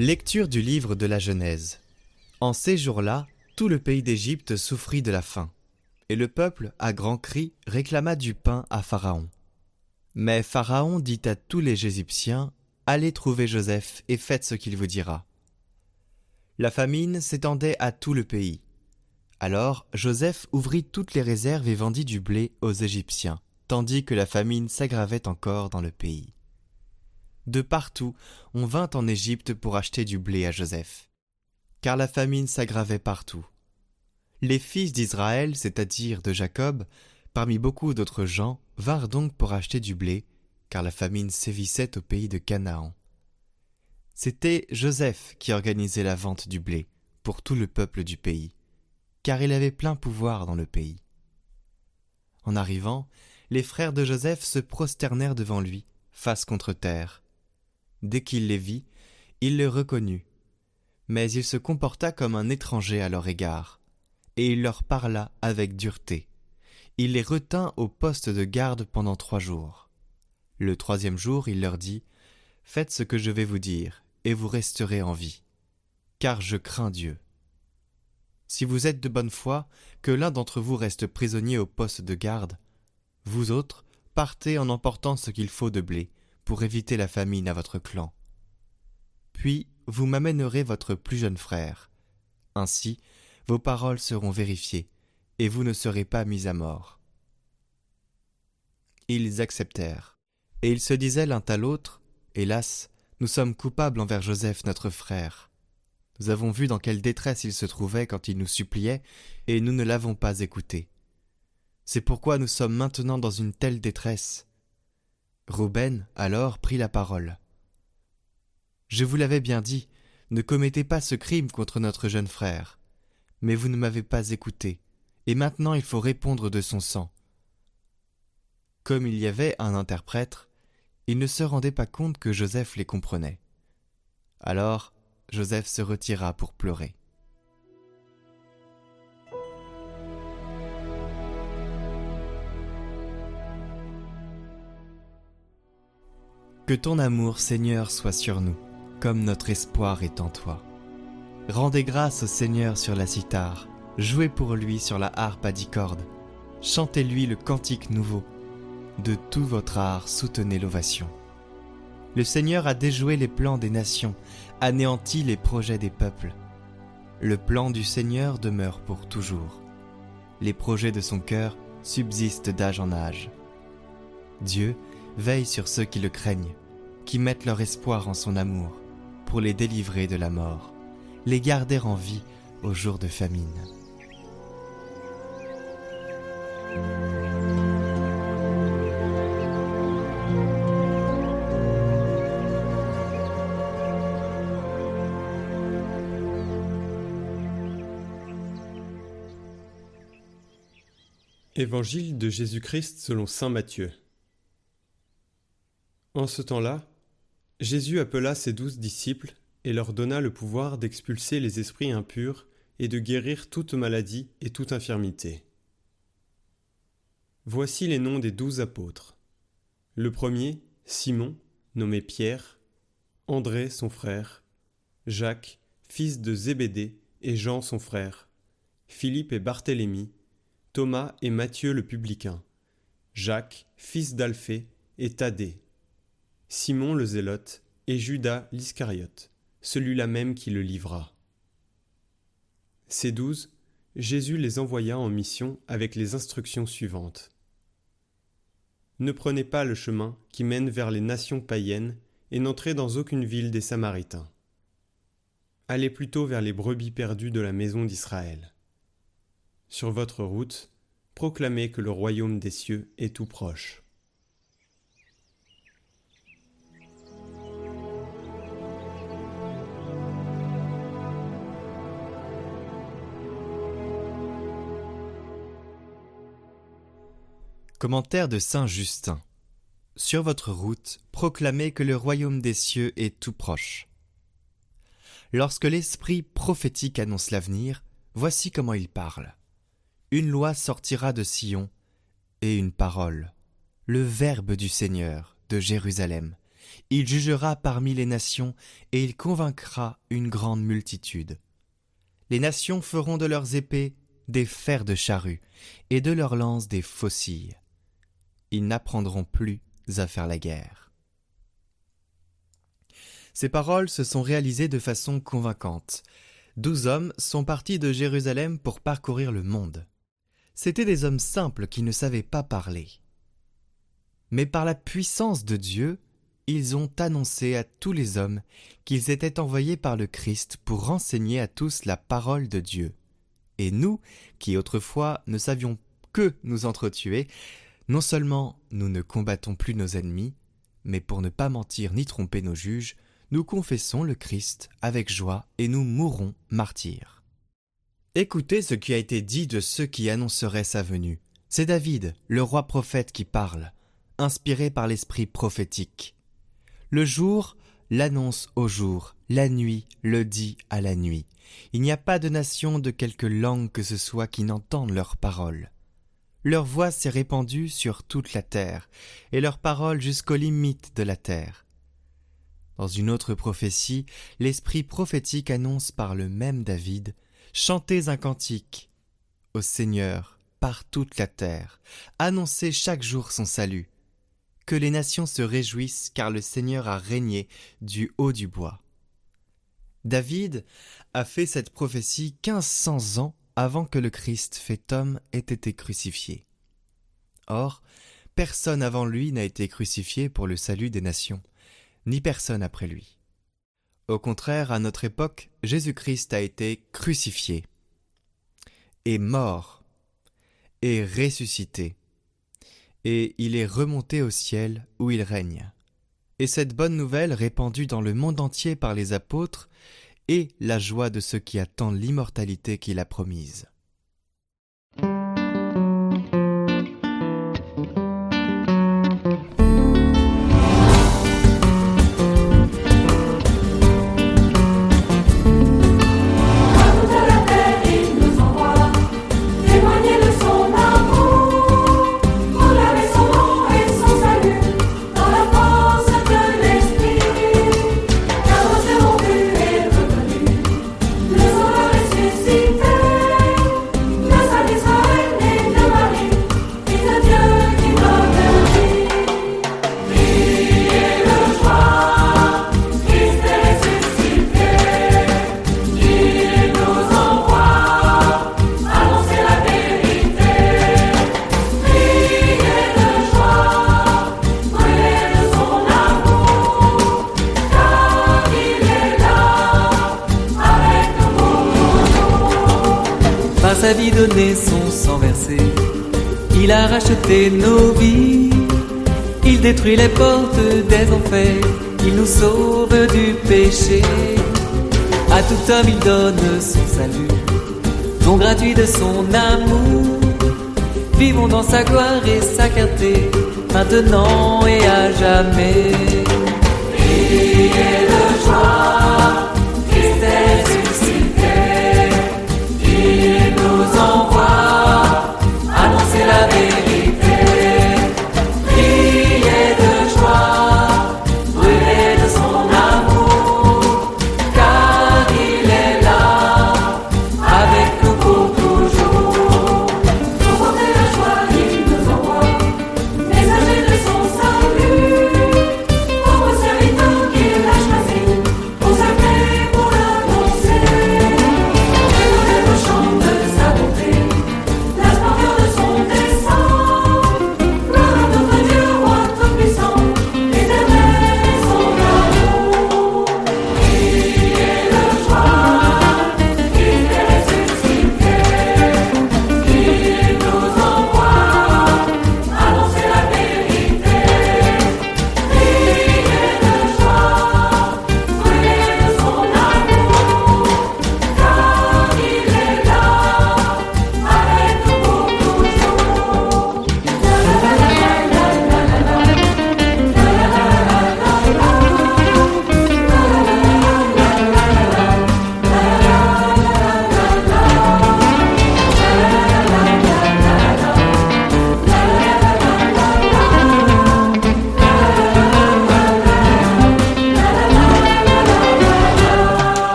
Lecture du livre de la Genèse. En ces jours-là, tout le pays d'Égypte souffrit de la faim, et le peuple, à grands cris, réclama du pain à Pharaon. Mais Pharaon dit à tous les Égyptiens Allez trouver Joseph et faites ce qu'il vous dira. La famine s'étendait à tout le pays. Alors Joseph ouvrit toutes les réserves et vendit du blé aux Égyptiens, tandis que la famine s'aggravait encore dans le pays. De partout, on vint en Égypte pour acheter du blé à Joseph. Car la famine s'aggravait partout. Les fils d'Israël, c'est-à-dire de Jacob, parmi beaucoup d'autres gens, vinrent donc pour acheter du blé, car la famine sévissait au pays de Canaan. C'était Joseph qui organisait la vente du blé pour tout le peuple du pays, car il avait plein pouvoir dans le pays. En arrivant, les frères de Joseph se prosternèrent devant lui, face contre terre, Dès qu'il les vit, il les reconnut. Mais il se comporta comme un étranger à leur égard, et il leur parla avec dureté. Il les retint au poste de garde pendant trois jours. Le troisième jour, il leur dit Faites ce que je vais vous dire, et vous resterez en vie, car je crains Dieu. Si vous êtes de bonne foi, que l'un d'entre vous reste prisonnier au poste de garde, vous autres, partez en emportant ce qu'il faut de blé, pour éviter la famine à votre clan. Puis vous m'amènerez votre plus jeune frère. Ainsi, vos paroles seront vérifiées, et vous ne serez pas mis à mort. Ils acceptèrent, et ils se disaient l'un à l'autre, Hélas, nous sommes coupables envers Joseph notre frère. Nous avons vu dans quelle détresse il se trouvait quand il nous suppliait, et nous ne l'avons pas écouté. C'est pourquoi nous sommes maintenant dans une telle détresse. Rouben alors prit la parole. Je vous l'avais bien dit, ne commettez pas ce crime contre notre jeune frère. Mais vous ne m'avez pas écouté, et maintenant il faut répondre de son sang. Comme il y avait un interprète, il ne se rendait pas compte que Joseph les comprenait. Alors Joseph se retira pour pleurer. Que ton amour, Seigneur, soit sur nous, comme notre espoir est en toi. Rendez grâce au Seigneur sur la cithare, jouez pour lui sur la harpe à dix cordes, chantez-lui le cantique nouveau. De tout votre art, soutenez l'ovation. Le Seigneur a déjoué les plans des nations, anéanti les projets des peuples. Le plan du Seigneur demeure pour toujours. Les projets de son cœur subsistent d'âge en âge. Dieu veille sur ceux qui le craignent, qui mettent leur espoir en son amour, pour les délivrer de la mort, les garder en vie au jour de famine. Évangile de Jésus-Christ selon Saint Matthieu. En ce temps-là, Jésus appela ses douze disciples et leur donna le pouvoir d'expulser les esprits impurs et de guérir toute maladie et toute infirmité. Voici les noms des douze apôtres. Le premier, Simon, nommé Pierre, André son frère, Jacques, fils de Zébédée, et Jean son frère, Philippe et Barthélemy, Thomas et Matthieu le publicain, Jacques, fils d'Alphée, et Thaddée, Simon le Zélote et Judas l'Iscariote, celui-là même qui le livra. Ces douze, Jésus les envoya en mission avec les instructions suivantes. Ne prenez pas le chemin qui mène vers les nations païennes et n'entrez dans aucune ville des Samaritains. Allez plutôt vers les brebis perdues de la maison d'Israël. Sur votre route, proclamez que le royaume des cieux est tout proche. Commentaire de Saint Justin. Sur votre route, proclamez que le royaume des cieux est tout proche. Lorsque l'esprit prophétique annonce l'avenir, voici comment il parle. Une loi sortira de Sion, et une parole, le Verbe du Seigneur de Jérusalem. Il jugera parmi les nations, et il convaincra une grande multitude. Les nations feront de leurs épées des fers de charrue, et de leurs lances des faucilles ils n'apprendront plus à faire la guerre. Ces paroles se sont réalisées de façon convaincante. Douze hommes sont partis de Jérusalem pour parcourir le monde. C'étaient des hommes simples qui ne savaient pas parler. Mais par la puissance de Dieu, ils ont annoncé à tous les hommes qu'ils étaient envoyés par le Christ pour renseigner à tous la parole de Dieu. Et nous, qui autrefois ne savions que nous entretuer, non seulement nous ne combattons plus nos ennemis, mais pour ne pas mentir ni tromper nos juges, nous confessons le Christ avec joie et nous mourrons martyrs. Écoutez ce qui a été dit de ceux qui annonceraient sa venue. C'est David, le roi prophète, qui parle, inspiré par l'esprit prophétique. Le jour l'annonce au jour, la nuit le dit à la nuit. Il n'y a pas de nation de quelque langue que ce soit qui n'entende leurs paroles. Leur voix s'est répandue sur toute la terre, et leur parole jusqu'aux limites de la terre. Dans une autre prophétie, l'esprit prophétique annonce par le même David Chantez un cantique au Seigneur par toute la terre, annoncez chaque jour son salut. Que les nations se réjouissent car le Seigneur a régné du haut du bois. David a fait cette prophétie quinze cents ans avant que le Christ fait homme ait été crucifié. Or, personne avant lui n'a été crucifié pour le salut des nations, ni personne après lui. Au contraire, à notre époque, Jésus-Christ a été crucifié, et mort, et ressuscité, et il est remonté au ciel où il règne. Et cette bonne nouvelle répandue dans le monde entier par les apôtres et la joie de ceux qui attendent l'immortalité qu'il a promise. Son sang versé. Il a racheté nos vies, il détruit les portes des enfers, il nous sauve du péché. À tout homme il donne son salut, don gratuit de son amour. Vivons dans sa gloire et sa clarté, maintenant et à jamais. Priez de joie.